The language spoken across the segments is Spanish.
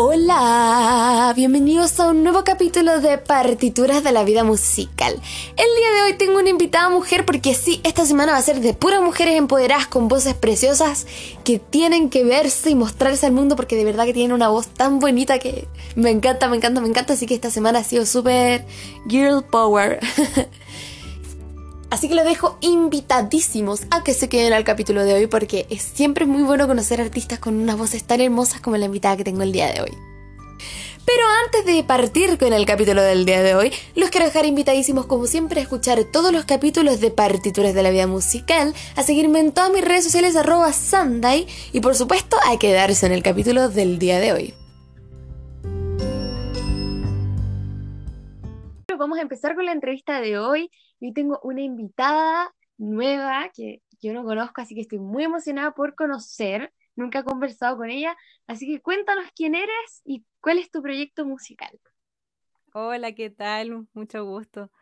Hola, bienvenidos a un nuevo capítulo de Partituras de la Vida Musical. El día de hoy tengo una invitada mujer porque sí, esta semana va a ser de puras mujeres empoderadas con voces preciosas que tienen que verse y mostrarse al mundo porque de verdad que tienen una voz tan bonita que me encanta, me encanta, me encanta. Así que esta semana ha sido súper girl power. Así que los dejo invitadísimos a que se queden al capítulo de hoy porque es siempre muy bueno conocer artistas con unas voces tan hermosas como la invitada que tengo el día de hoy. Pero antes de partir con el capítulo del día de hoy, los quiero dejar invitadísimos como siempre a escuchar todos los capítulos de Partituras de la Vida Musical, a seguirme en todas mis redes sociales arroba Sunday y por supuesto a quedarse en el capítulo del día de hoy. Vamos a empezar con la entrevista de hoy Hoy tengo una invitada nueva que yo no conozco, así que estoy muy emocionada por conocer. Nunca he conversado con ella, así que cuéntanos quién eres y cuál es tu proyecto musical. Hola, ¿qué tal? Mucho gusto.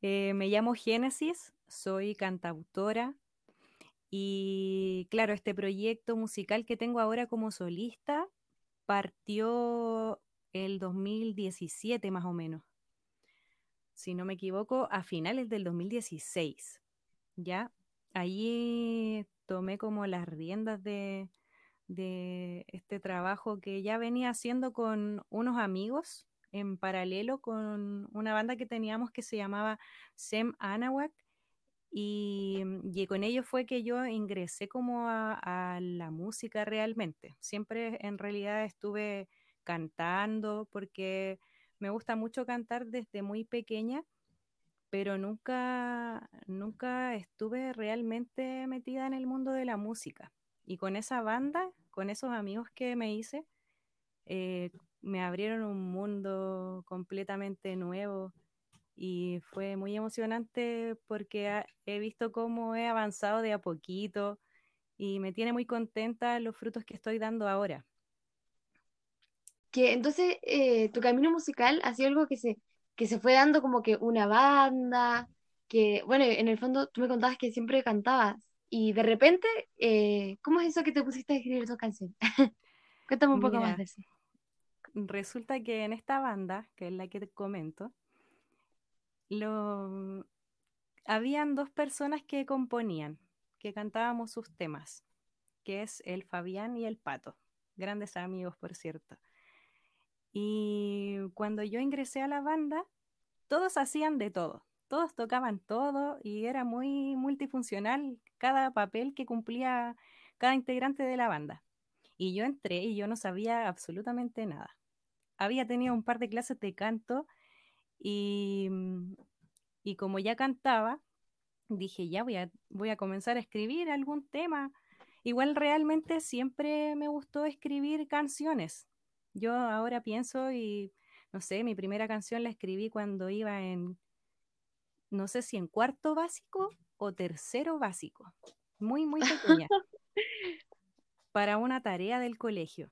Eh, me llamo Génesis, soy cantautora y claro, este proyecto musical que tengo ahora como solista partió el 2017 más o menos si no me equivoco, a finales del 2016. ¿Ya? Allí tomé como las riendas de, este trabajo que ya venía haciendo con unos amigos en paralelo con una banda que teníamos que se llamaba Sem Anawak y, con ello fue que yo ingresé como a, la música realmente. Siempre en realidad estuve cantando porque me gusta mucho cantar desde muy pequeña, pero nunca, nunca estuve realmente metida en el mundo de la música. Y con esa banda, con esos amigos que me hice, eh, me abrieron un mundo completamente nuevo y fue muy emocionante porque he visto cómo he avanzado de a poquito y me tiene muy contenta los frutos que estoy dando ahora que entonces eh, tu camino musical ha sido algo que se, que se fue dando como que una banda, que, bueno, en el fondo tú me contabas que siempre cantabas y de repente, eh, ¿cómo es eso que te pusiste a escribir tus canciones? Cuéntame un poco más de eso. Resulta que en esta banda, que es la que te comento, lo... habían dos personas que componían, que cantábamos sus temas, que es el Fabián y el Pato, grandes amigos, por cierto. Y cuando yo ingresé a la banda, todos hacían de todo, todos tocaban todo y era muy multifuncional cada papel que cumplía cada integrante de la banda. Y yo entré y yo no sabía absolutamente nada. Había tenido un par de clases de canto y, y como ya cantaba, dije, ya voy a, voy a comenzar a escribir algún tema. Igual realmente siempre me gustó escribir canciones. Yo ahora pienso y, no sé, mi primera canción la escribí cuando iba en, no sé si en cuarto básico o tercero básico, muy, muy pequeña, para una tarea del colegio.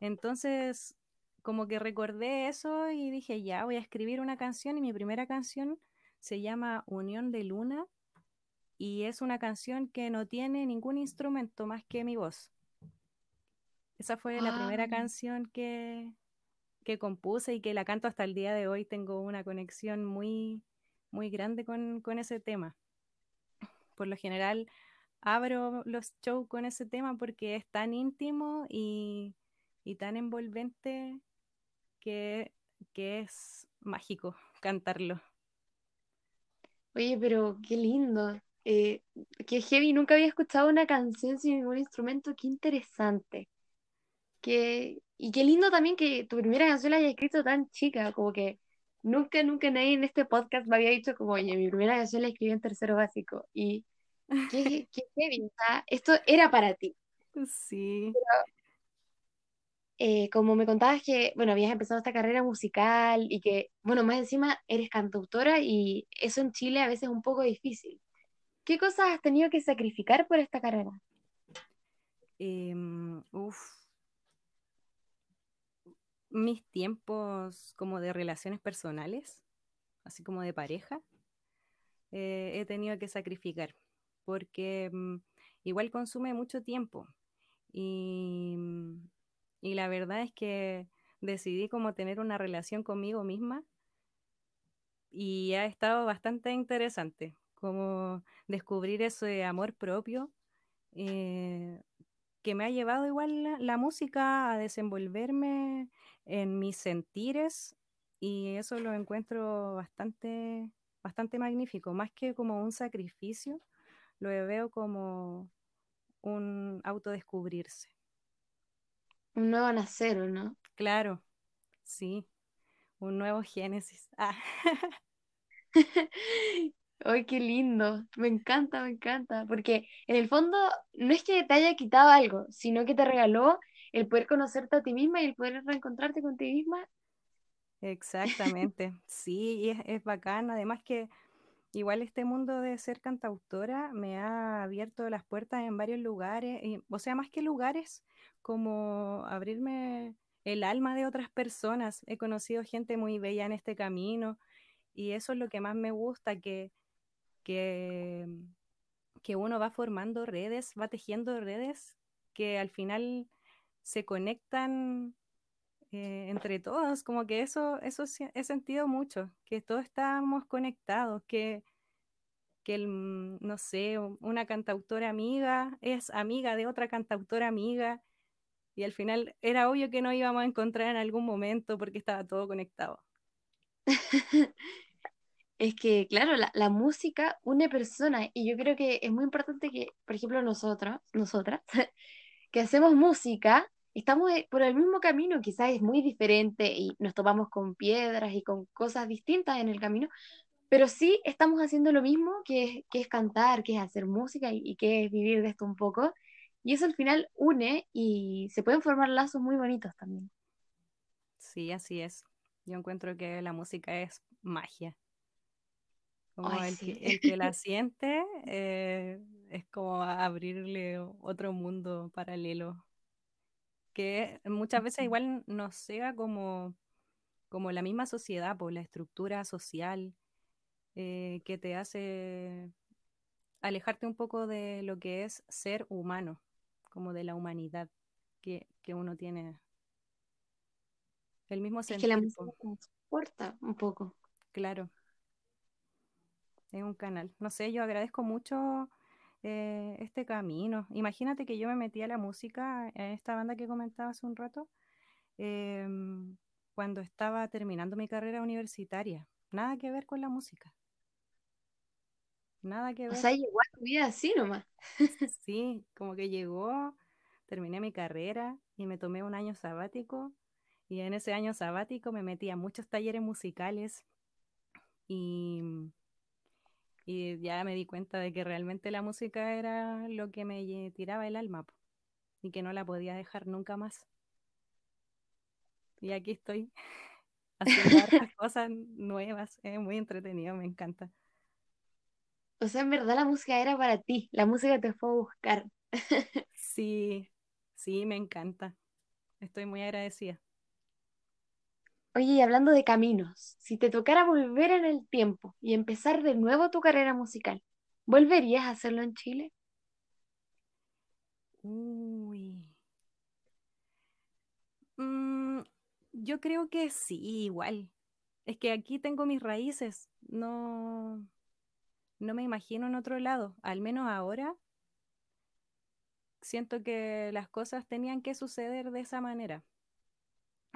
Entonces, como que recordé eso y dije, ya, voy a escribir una canción y mi primera canción se llama Unión de Luna y es una canción que no tiene ningún instrumento más que mi voz. Esa fue la primera ah. canción que, que compuse y que la canto hasta el día de hoy. Tengo una conexión muy, muy grande con, ese tema. Por lo general, abro los shows con ese tema porque es tan íntimo y, tan envolvente que, que, es mágico cantarlo. Oye, pero qué lindo. Eh, qué heavy, nunca había escuchado una canción sin ningún instrumento, qué interesante y qué lindo también que tu primera canción la hayas escrito tan chica, como que nunca, nunca nadie en este podcast me había dicho como, oye, mi primera canción la escribí en tercero básico. Y qué, qué heavy, esto era para ti. Sí. Eh, como me contabas que, bueno, habías empezado esta carrera musical y que, bueno, más encima eres cantautora y eso en Chile a veces es un poco difícil. ¿Qué cosas has tenido que sacrificar por esta carrera? Eh, uf, mis tiempos como de relaciones personales, así como de pareja, eh, he tenido que sacrificar, porque mm, igual consume mucho tiempo. Y, mm, Y la verdad es que decidí como tener una relación conmigo misma y ha estado bastante interesante, como descubrir ese amor propio eh, que me ha llevado igual la, la, música a desenvolverme en mis sentires y eso lo encuentro bastante, bastante magnífico, más que como un sacrificio, lo veo como un autodescubrirse. Un nuevo nacer, ¿no? Claro, sí, un nuevo génesis. Ah. ¡Ay, qué lindo! Me encanta, me encanta, porque en el fondo no es que te haya quitado algo, sino que te regaló el poder conocerte a ti misma y el poder reencontrarte con ti misma. Exactamente, sí, y es, es bacán, además que igual este mundo de ser cantautora me ha abierto las puertas en varios lugares, o sea, más que lugares, como abrirme el alma de otras personas. He conocido gente muy bella en este camino y eso es lo que más me gusta, que, que, que uno va formando redes, va tejiendo redes que al final se conectan eh, entre todos, como que eso, eso he sentido mucho, que todos estamos conectados, que, que el, no sé, una cantautora amiga es amiga de otra cantautora amiga, y al final era obvio que no íbamos a encontrar en algún momento porque estaba todo conectado. es que, claro, la, la, música une personas y yo creo que es muy importante que, por ejemplo, nosotros, nosotras, que hacemos música, estamos eh, por el mismo camino, quizás es muy diferente y nos topamos con piedras y con cosas distintas en el camino, pero sí estamos haciendo lo mismo que es, que es cantar, que es hacer música y, y que es vivir de esto un poco. Y eso al final une y se pueden formar lazos muy bonitos también. Sí, así es. Yo encuentro que la música es magia. Como Ay, el, sí. que, el que la siente eh, es como abrirle otro mundo paralelo. Que muchas veces igual nos cega como, como la misma sociedad, por la estructura social eh, que te hace alejarte un poco de lo que es ser humano, como de la humanidad que, que uno tiene. El mismo Es que la música transporta un poco. claro. Es un canal. No sé, yo agradezco mucho eh, este camino. Imagínate que yo me metí a la música, en esta banda que comentaba hace un rato, em, cuando estaba terminando mi carrera universitaria. Nada que ver con la música. Nada que O ver. sea, llegó a tu vida así nomás. Sí, como que llegó, terminé mi carrera y me tomé un año sabático. Y en ese año sabático me metí a muchos talleres musicales y Y ya me di cuenta de que realmente la música era lo que me tiraba el alma y que no la podía dejar nunca más. Y aquí estoy haciendo cosas nuevas. Es muy entretenido, me encanta. O sea, en verdad la música era para ti, la música te fue a buscar. Sí, sí, me encanta. Estoy muy agradecida. Oye, y hablando de caminos, si te tocara volver en el tiempo y empezar de nuevo tu carrera musical, ¿volverías a hacerlo en Chile? Uy. Mm, yo creo que sí, igual. Es que aquí tengo mis raíces. No, no me imagino en otro lado. Al menos ahora siento que las cosas tenían que suceder de esa manera.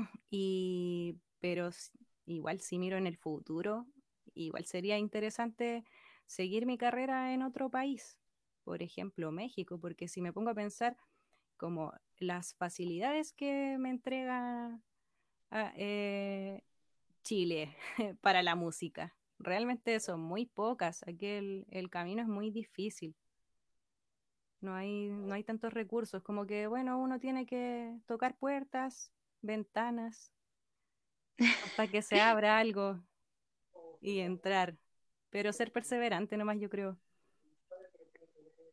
Y, pero igual si miro en el futuro, igual sería interesante seguir mi carrera en otro país, por ejemplo, México, porque si me pongo a pensar como las facilidades que me entrega ah, eh, Chile para la música, realmente son muy pocas, aquí el, el camino es muy difícil. No hay, no hay tantos recursos, como que, bueno, uno tiene que tocar puertas, ventanas, hasta que se abra algo y entrar. Pero ser perseverante nomás, yo creo.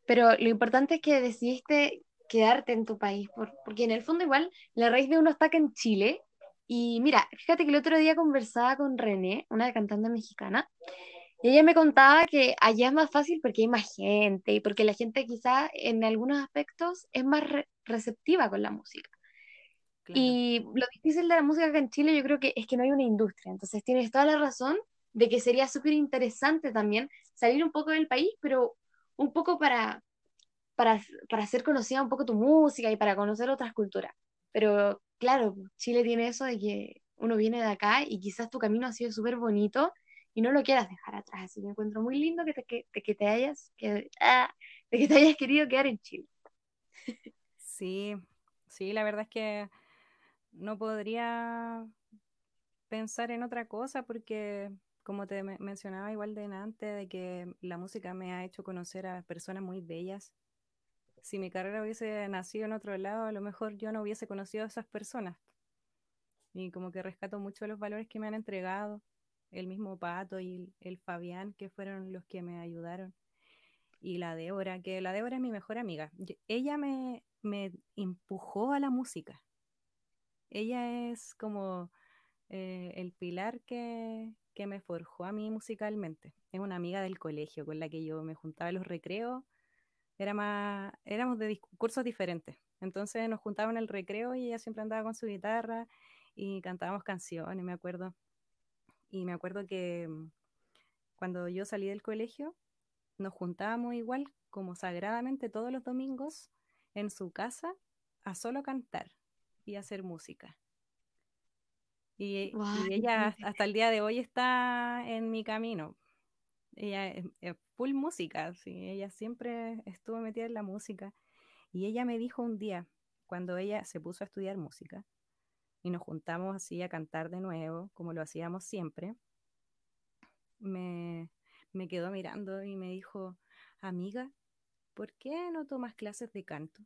Pero lo importante es que decidiste quedarte en tu país, por- porque en el fondo igual la raíz de uno está acá en Chile. Y mira, fíjate que el otro día conversaba con René, una cantante mexicana, y ella me contaba que allá es más fácil porque hay más gente y porque la gente quizá en algunos aspectos es más re- receptiva con la música. Y lo difícil de la música acá en Chile yo creo que es que no hay una industria. Entonces tienes toda la razón de que sería súper interesante también salir un poco del país, pero un poco para, para, para hacer conocida un poco tu música y para conocer otras culturas. Pero claro, Chile tiene eso de que uno viene de acá y quizás tu camino ha sido súper bonito y no lo quieras dejar atrás. Así que me encuentro muy lindo que te, que, que te hayas que, ah, de que te hayas querido quedar en Chile. Sí, sí, la verdad es que no podría pensar en otra cosa porque, como te mencionaba igual de antes, de que la música me ha hecho conocer a personas muy bellas. Si mi carrera hubiese nacido en otro lado, a lo mejor yo no hubiese conocido a esas personas. Y como que rescato mucho los valores que me han entregado, el mismo Pato y el Fabián, que fueron los que me ayudaron. Y la Débora, que la Débora es mi mejor amiga. Ella me, me empujó a la música ella es como eh, el pilar que, me forjó a mí musicalmente. Es una amiga del colegio con la que yo me juntaba en los recreos. Era más, éramos de discursos diferentes. Entonces nos juntábamos en el recreo y ella siempre andaba con su guitarra y cantábamos canciones, me acuerdo. Y me acuerdo que mm, cuando yo salí del colegio, nos juntábamos igual como sagradamente todos los domingos en su casa a solo cantar y hacer música. Y, ella hasta el día de hoy está en mi camino. Ella es, full música, sí, ella siempre estuvo metida en la música. Y ella me dijo un día, cuando ella se puso a estudiar música, y nos juntamos así a cantar de nuevo, como lo hacíamos siempre, me, me quedó mirando y me dijo, amiga, ¿por qué no tomas clases de canto?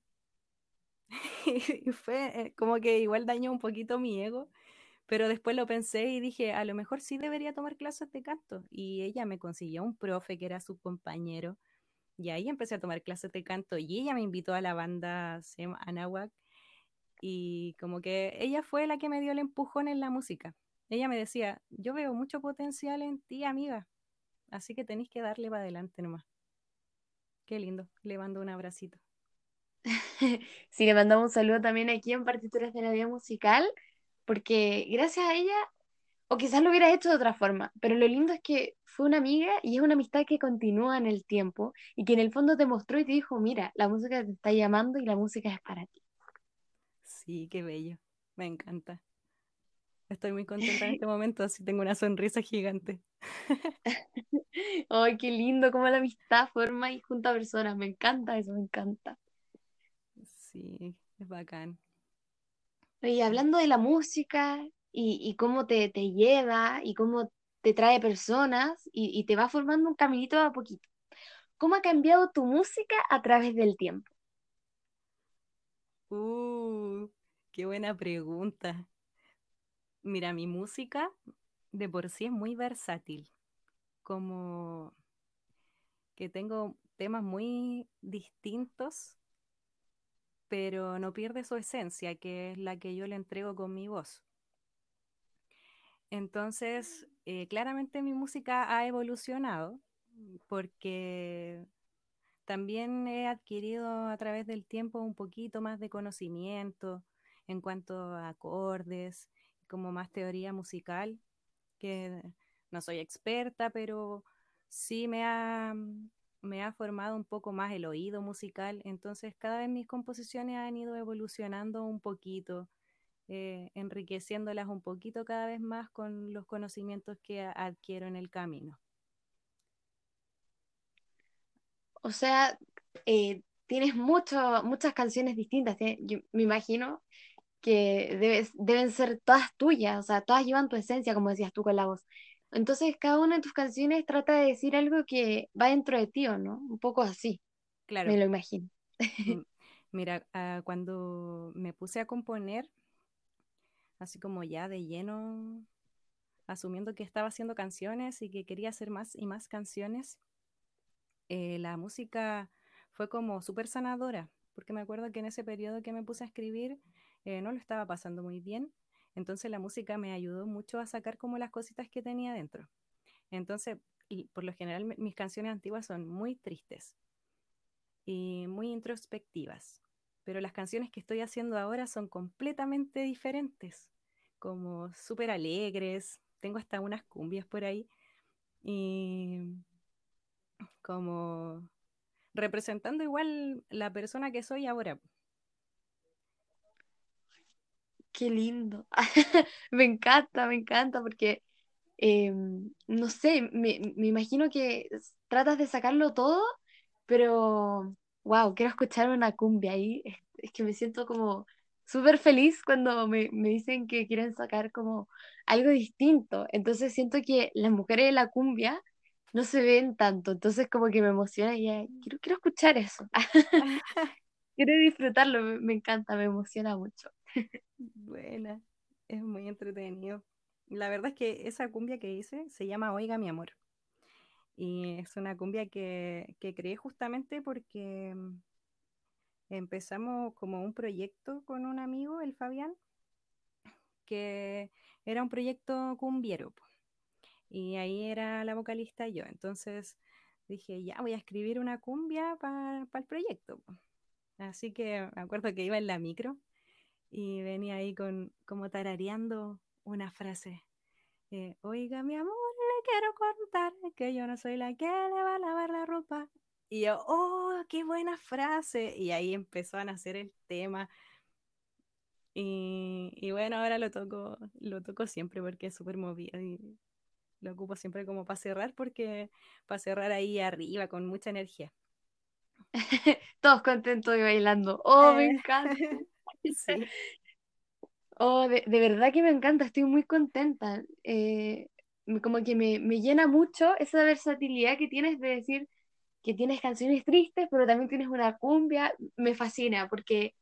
y fue eh, como que igual dañó un poquito mi ego, pero después lo pensé y dije, a lo mejor sí debería tomar clases de canto. Y ella me consiguió un profe que era su compañero. Y ahí empecé a tomar clases de canto y ella me invitó a la banda Sem Anahuac. Y como que ella fue la que me dio el empujón en la música. Ella me decía, yo veo mucho potencial en ti, amiga. Así que tenéis que darle para adelante nomás. Qué lindo. Le mando un abracito. sí, le mandamos un saludo también aquí en Partituras de la Vida Musical, porque gracias a ella, o quizás lo hubiera hecho de otra forma, pero lo lindo es que fue una amiga y es una amistad que continúa en el tiempo y que en el fondo te mostró y te dijo, mira, la música te está llamando y la música es para ti. Sí, qué bello, me encanta. Estoy muy contenta en este momento, así tengo una sonrisa gigante. Ay, qué lindo cómo la amistad forma y junta personas, me encanta eso, me encanta. Sí, es bacán. Y hablando de la música y, cómo te, lleva y cómo te trae personas y, te va formando un caminito a poquito. ¿Cómo ha cambiado tu música a través del tiempo? Uh, qué buena pregunta. Mira, mi música de por sí es muy versátil. Como que tengo temas muy distintos pero no pierde su esencia, que es la que yo le entrego con mi voz. Entonces, eh, claramente mi música ha evolucionado porque también he adquirido a través del tiempo un poquito más de conocimiento en cuanto a acordes, como más teoría musical, que no soy experta, pero sí me ha, me ha formado un poco más el oído musical, entonces cada vez mis composiciones han ido evolucionando un poquito, eh, enriqueciéndolas un poquito cada vez más con los conocimientos que adquiero en el camino. O sea, eh, tienes muchas canciones distintas, me imagino que deben ser todas tuyas, o sea, todas llevan tu esencia, como decías tú con la voz. Entonces, cada una de tus canciones trata de decir algo que va dentro de ti, ¿o no? Un poco así. Claro. Me lo imagino. Mira, ah, cuando me puse a componer, así como ya de lleno, asumiendo que estaba haciendo canciones y que quería hacer más y más canciones, eh, la música fue como súper sanadora, porque me acuerdo que en ese periodo que me puse a escribir eh, no lo estaba pasando muy bien entonces la música me ayudó mucho a sacar como las cositas que tenía dentro. Entonces, y por lo general mis canciones antiguas son muy tristes y muy introspectivas. pero las canciones que estoy haciendo ahora son completamente diferentes, como súper alegres, tengo hasta unas cumbias por ahí, y como representando igual la persona que soy ahora. Qué lindo. me encanta, me encanta, porque, em, no sé, me, me imagino que tratas de sacarlo todo, pero, wow, quiero escuchar una cumbia ahí. Es, es que me siento como súper feliz cuando me, me dicen que quieren sacar como algo distinto. Entonces siento que las mujeres de la cumbia no se ven tanto, entonces como que me emociona y ya, quiero, quiero escuchar eso. quiero disfrutarlo, me, me encanta, me emociona mucho. Buena, es muy entretenido. La verdad es que esa cumbia que hice se llama Oiga mi amor. Y es una cumbia que, que creé justamente porque mm, empezamos como un proyecto con un amigo, el Fabián, que era un proyecto cumbiero. Y ahí era la vocalista yo. Entonces dije, ya voy a escribir una cumbia para el proyecto. Así que me acuerdo que iba en la micro y venía ahí con como tarareando una frase. eh, Oiga, mi amor, le quiero contar que yo no soy la que le va a lavar la ropa. Y yo, oh, qué buena frase. Y ahí empezó a nacer el tema. Y, y bueno, ahora lo toco, lo toco siempre porque es súper movido y lo ocupo siempre como para cerrar porque para cerrar ahí arriba con mucha energía. Todos contentos y bailando. Oh, me Eh, encanta. Oh, de, de verdad que me encanta, estoy muy contenta. Eh, como que me, me llena mucho esa versatilidad que tienes de decir que tienes canciones tristes, pero también tienes una cumbia. Me fascina porque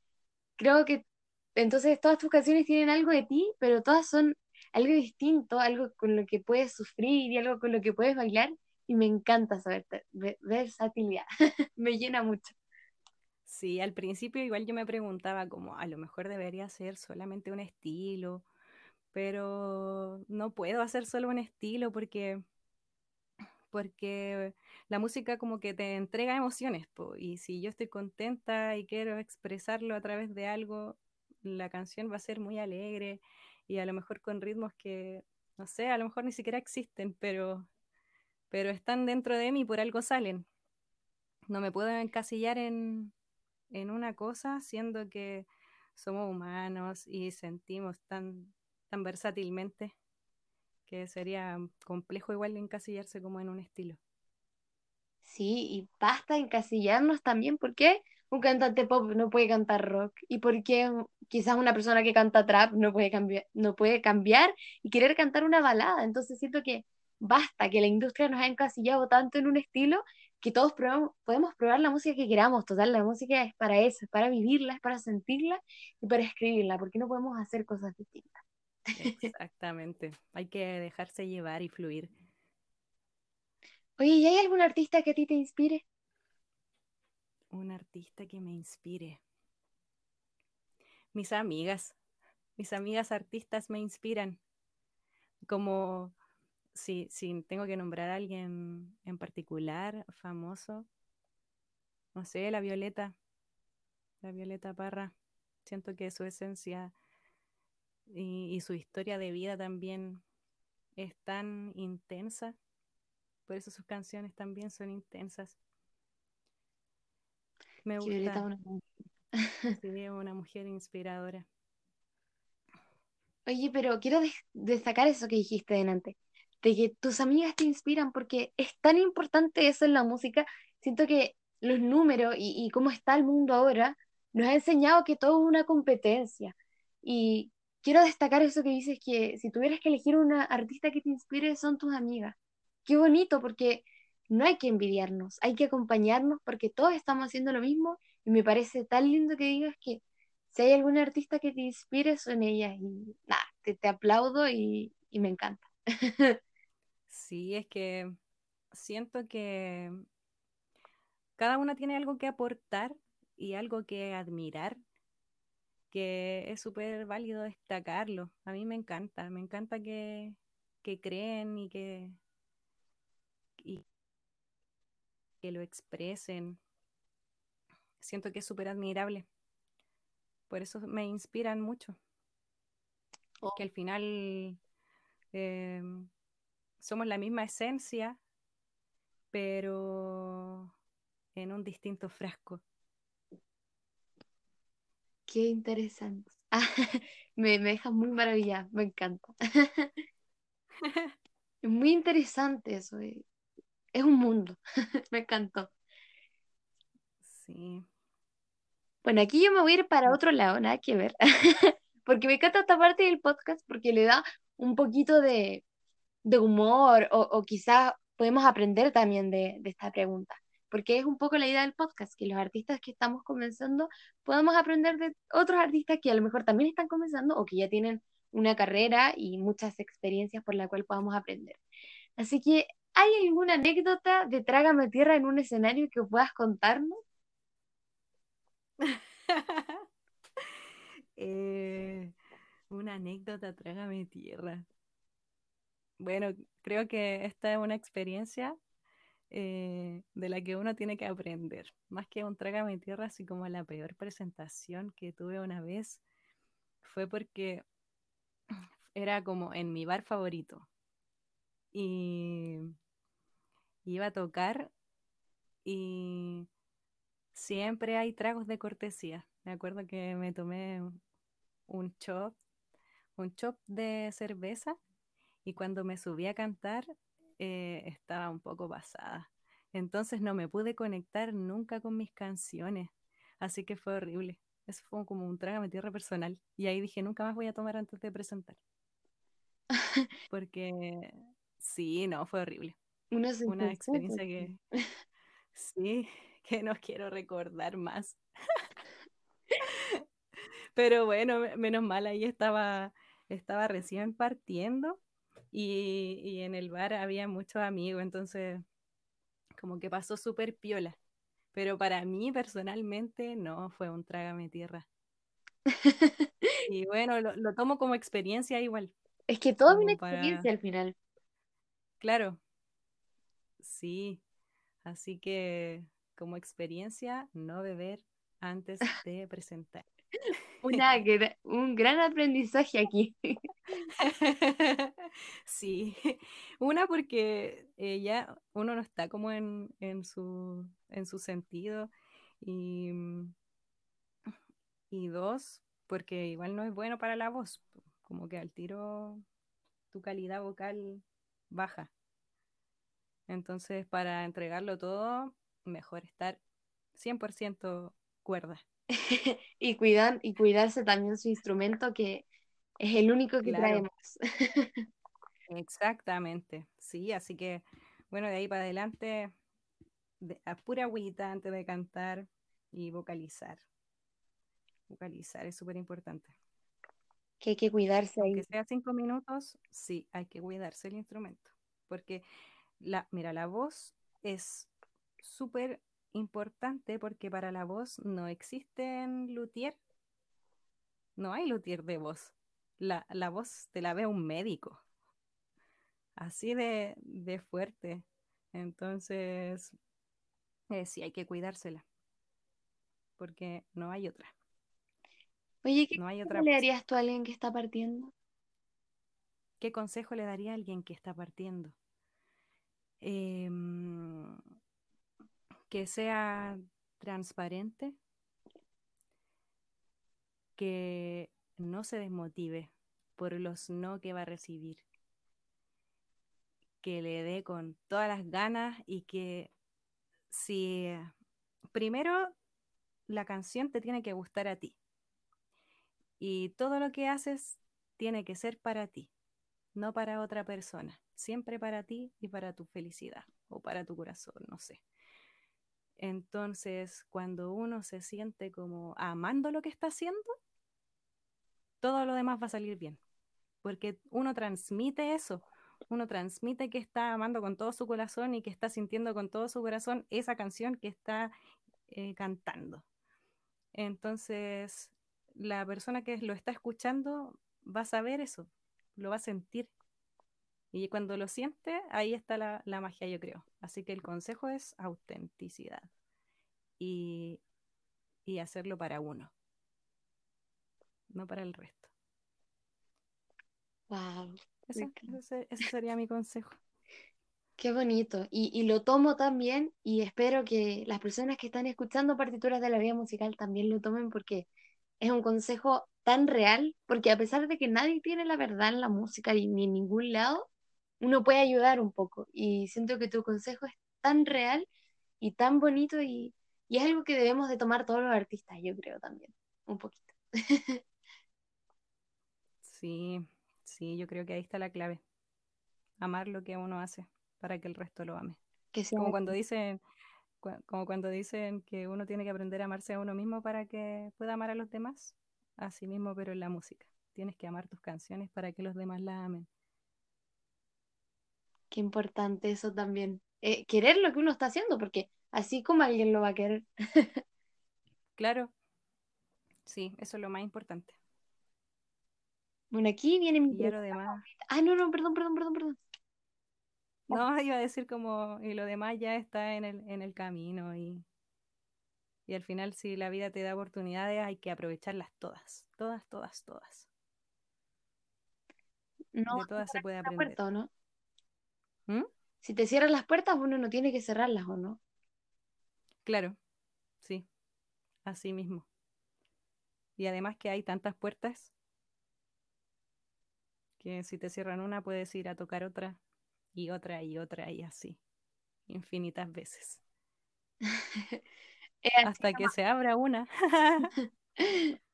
creo que entonces todas tus canciones tienen algo de ti, pero todas son algo distinto, algo con lo que puedes sufrir y algo con lo que puedes bailar. Y me encanta saber versatilidad. Me llena mucho. Sí, al principio igual yo me preguntaba como a lo mejor debería ser solamente un estilo, pero no puedo hacer solo un estilo porque, porque la música como que te entrega emociones, y si yo estoy contenta y quiero expresarlo a través de algo, la canción va a ser muy alegre y a lo mejor con ritmos que, no sé, a lo mejor ni siquiera existen, pero, pero están dentro de mí y por algo salen. No me puedo encasillar en, en una cosa, siendo que somos humanos y sentimos tan, tan versátilmente que sería complejo igual encasillarse como en un estilo. Sí, y basta encasillarnos también. ¿Por qué un cantante pop no puede cantar rock? ¿Y por qué quizás una persona que canta trap no puede cambiar, no puede cambiar y querer cantar una balada? Entonces siento que basta, que la industria nos ha encasillado tanto en un estilo que todos probamos- podemos probar la música que queramos. Total, la música es para eso, es para vivirla, es para sentirla y para escribirla. ¿Por qué no podemos hacer cosas distintas? Exactamente. Hay que dejarse llevar y fluir. Oye, ¿y hay algún artista que a ti te inspire? Un artista que me inspire. Mis amigas, mis amigas artistas me inspiran. Como si, si tengo que nombrar a alguien en particular, famoso, no sé, la Violeta, la Violeta Parra. Siento que su esencia y, y su historia de vida también es tan intensa. Por eso sus canciones también son intensas. Me Violeta gusta, es una sí, una mujer inspiradora. Oye, pero quiero des- destacar eso que dijiste delante, de que tus amigas te inspiran porque es tan importante eso en la música. Siento que los números y, y cómo está el mundo ahora nos ha enseñado que todo es una competencia. Y quiero destacar eso que dices que si tuvieras que elegir una artista que te inspire, son tus amigas. Qué bonito, porque no hay que envidiarnos, hay que acompañarnos porque todos estamos haciendo lo mismo y me parece tan lindo que digas que si hay algún artista que te inspire, son ellas. Y nada, te, te aplaudo y, y me encanta. Sí, es que siento que cada una tiene algo que aportar y algo que admirar, que es súper válido destacarlo. A mí me encanta, me encanta que, que creen y que, y que lo expresen. Siento que es súper admirable. por eso me inspiran mucho. Oh. Que al final eh, somos la misma esencia, pero en un distinto frasco. Qué interesante. Ah, me, me deja muy maravillada, me encanta. Es muy interesante eso. eh. Es un mundo. Me encantó. Sí. Bueno, aquí yo me voy a ir para otro lado, nada que ver. Porque me encanta esta parte del podcast porque le da un poquito de, de humor o, o quizás podemos aprender también de, de esta pregunta. Porque es un poco la idea del podcast, que los artistas que estamos comenzando podamos aprender de otros artistas que a lo mejor también están comenzando o que ya tienen una carrera y muchas experiencias por la cual podamos aprender. Así que, ¿hay alguna anécdota de Trágame Tierra en un escenario que puedas contarnos? Eh, una anécdota, trágame tierra. Bueno, creo que esta es una experiencia eh, de la que uno tiene que aprender. Más que un trágame tierra, así como la peor presentación que tuve una vez fue porque era como en mi bar favorito. Y iba a tocar y siempre hay tragos de cortesía. Me acuerdo que me tomé un chop, un chop de cerveza y cuando me subí a cantar eh, estaba un poco pasada. Entonces no me pude conectar nunca con mis canciones, así que fue horrible. Eso fue como un trágame tierra personal. Y ahí dije, nunca más voy a tomar antes de presentar. Porque sí, no, fue horrible. Una Una experiencia que sí, que no quiero recordar más. Pero bueno, me- menos mal ahí estaba, estaba recién partiendo y, y en el bar había muchos amigos, entonces como que pasó súper piola. Pero para mí personalmente no fue un trágame tierra. Y bueno, lo, lo tomo como experiencia igual, Es que todo es una para, experiencia al final. claro, sí. Así que como experiencia, no beber antes de presentar. Una un gran aprendizaje aquí. Sí, una porque ya uno no está como en, en su, en su sentido y, y dos, porque igual no es bueno para la voz, como que al tiro tu calidad vocal baja. Entonces, para entregarlo todo, mejor estar 100% cuerda. Y cuidan, y cuidarse también su instrumento, que es el único que Claro. traemos. Exactamente, sí, así que bueno, de ahí para adelante, de- a pura agüita antes de cantar y vocalizar. Vocalizar es súper importante. Que hay que cuidarse ahí. Aunque sea cinco minutos, sí, hay que cuidarse el instrumento. Porque, la, mira, la voz es súper importante porque para la voz no existen luthier, no hay luthier de voz. La, la voz te la ve un médico. Así de, de fuerte. Entonces, eh, sí, hay que cuidársela. Porque no hay otra. Oye, ¿qué No hay otra le darías tú a alguien que está partiendo? ¿Qué consejo le daría a alguien que está partiendo? Em, que sea transparente, que no se desmotive por los no que va a recibir, que le dé con todas las ganas y que si primero la canción te tiene que gustar a ti y todo lo que haces tiene que ser para ti, no para otra persona, siempre para ti y para tu felicidad o para tu corazón, no sé. Entonces, cuando uno se siente como amando lo que está haciendo, todo lo demás va a salir bien, porque uno transmite eso, uno transmite que está amando con todo su corazón y que está sintiendo con todo su corazón esa canción que está eh, cantando. Entonces, la persona que lo está escuchando va a saber eso, lo va a sentir. Y cuando lo siente, ahí está la, la magia, yo creo. Así que el consejo es autenticidad y, y hacerlo para uno. no para el resto. Wow. Ese, ese- ese sería mi consejo. Qué bonito. Y, y lo tomo también y espero que las personas que están escuchando partituras de la vida musical también lo tomen porque es un consejo tan real, porque a pesar de que nadie tiene la verdad en la música y ni en ningún lado, uno puede ayudar un poco. Y siento que tu consejo es tan real y tan bonito y, y es algo que debemos de tomar todos los artistas, yo creo también, un poquito. Sí, sí, yo creo que ahí está la clave. Amar lo que uno hace para que el resto lo ame. Que sea Como cuando dicen, como cuando dicen que uno tiene que aprender a amarse a uno mismo para que pueda amar a los demás. Así mismo, pero en la música. Tienes que amar tus canciones para que los demás las amen. Qué importante eso también. Eh, querer lo que uno está haciendo, porque así como alguien lo va a querer. Claro, sí, eso es lo más importante. Bueno, aquí viene mi demás, Ah, no, no, perdón, perdón, perdón, perdón. no, iba a decir como, y lo demás ya está en el, en el camino y, y al final si la vida te da oportunidades hay que aprovecharlas todas, todas, todas, todas. No, De todas se puede aprender. puerta, ¿o no? ¿Mm? Si te cierran las puertas, uno no tiene que cerrarlas, ¿o no? Claro, sí, así mismo. Y además que hay tantas puertas que si te cierran una puedes ir a tocar otra y otra y otra y así, infinitas veces, hasta que se abra una.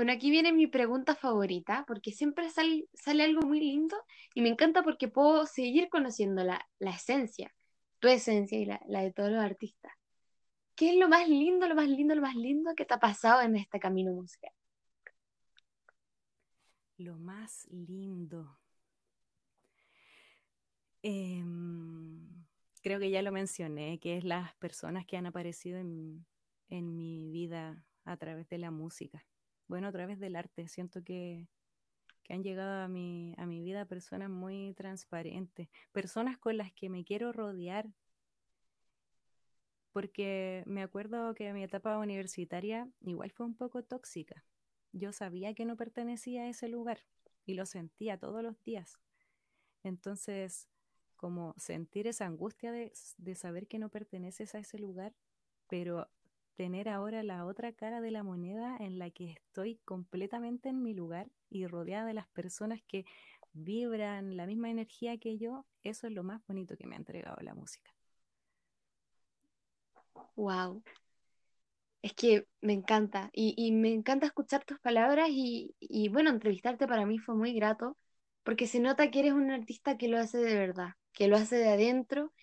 Bueno, aquí viene mi pregunta favorita, porque siempre sal- sale algo muy lindo y me encanta porque puedo seguir conociendo la, esencia, tu esencia y la, de todos los artistas. ¿Qué es lo más lindo, lo más lindo, lo más lindo que te ha pasado en este camino musical? Lo más lindo. Em, creo que ya lo mencioné, que es las personas que han aparecido en mi vida a través de la música. Bueno, a través del arte. Siento que, que han llegado a mi, a mi vida personas muy transparentes, personas con las que me quiero rodear, porque me acuerdo que mi etapa universitaria igual fue un poco tóxica. Yo sabía que no pertenecía a ese lugar y lo sentía todos los días. Entonces, como sentir esa angustia de, de saber que no perteneces a ese lugar, pero tener ahora la otra cara de la moneda en la que estoy completamente en mi lugar y rodeada de las personas que vibran la misma energía que yo, eso es lo más bonito que me ha entregado la música. Wow. Es que me encanta y, y me encanta escuchar tus palabras y, y bueno, entrevistarte para mí fue muy grato porque se nota que eres un artista que lo hace de verdad, que lo hace de adentro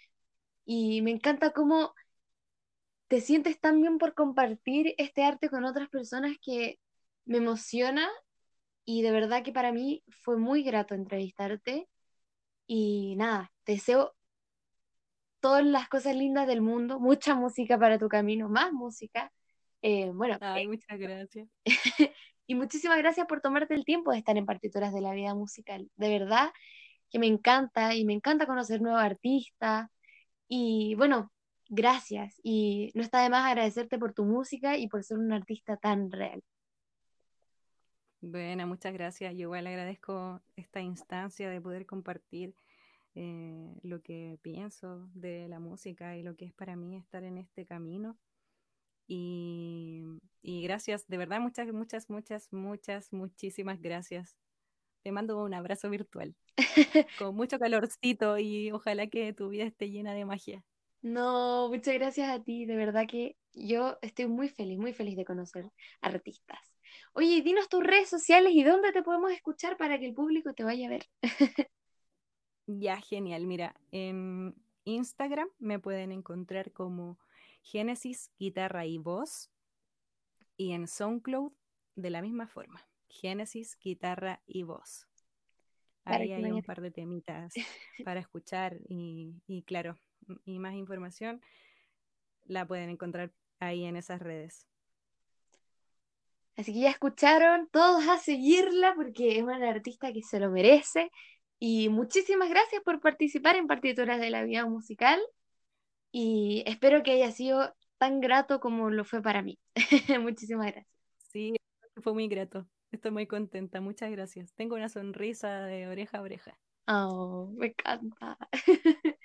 y me encanta cómo te sientes tan bien por compartir este arte con otras personas que me emociona y de verdad que para mí fue muy grato entrevistarte y nada, te deseo todas las cosas lindas del mundo, mucha música para tu camino, más música. Eh, bueno, Ay, muchas gracias. y muchísimas gracias por tomarte el tiempo de estar en Partituras de la Vida Musical. De verdad que me encanta y me encanta conocer nuevos artistas. Y bueno, gracias. Y no está de más agradecerte por tu música y por ser un artista tan real. Bueno, muchas gracias. Yo igual agradezco esta instancia de poder compartir eh, lo que pienso de la música y lo que es para mí estar en este camino. Y, y gracias, de verdad, muchas, muchas, muchas, muchas, muchísimas gracias. Te mando un abrazo virtual con mucho calorcito y ojalá que tu vida esté llena de magia. No, muchas gracias a ti. De verdad que yo estoy muy feliz, muy feliz de conocer artistas. Oye, dinos tus redes sociales y dónde te podemos escuchar para que el público te vaya a ver. Ya, genial. Mira, en Instagram me pueden encontrar como Génesis Guitarra y Voz y en SoundCloud de la misma forma, Génesis Guitarra y Voz. Ahí hay un par de temitas para escuchar y, y claro, y más información la pueden encontrar ahí en esas redes. Así que ya escucharon, todos a seguirla porque es una artista que se lo merece. Y muchísimas gracias por participar en Partituras de la Vida Musical. Y espero que haya sido tan grato como lo fue para mí. Muchísimas gracias. Sí, Fue muy grato. Estoy muy contenta. Muchas gracias. Tengo una sonrisa de oreja a oreja. Oh, me encanta.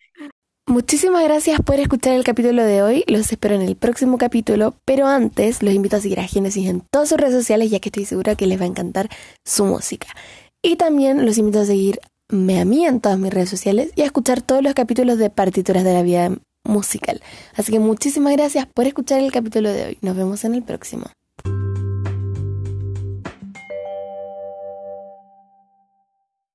Muchísimas gracias por escuchar el capítulo de hoy. Los espero en el próximo capítulo. Pero antes, los invito a seguir a Génesis en todas sus redes sociales, ya que estoy segura que les va a encantar su música. Y también los invito a seguirme a mí en todas mis redes sociales y a escuchar todos los capítulos de Partituras de la Vida Musical. Así que muchísimas gracias por escuchar el capítulo de hoy. Nos vemos en el próximo.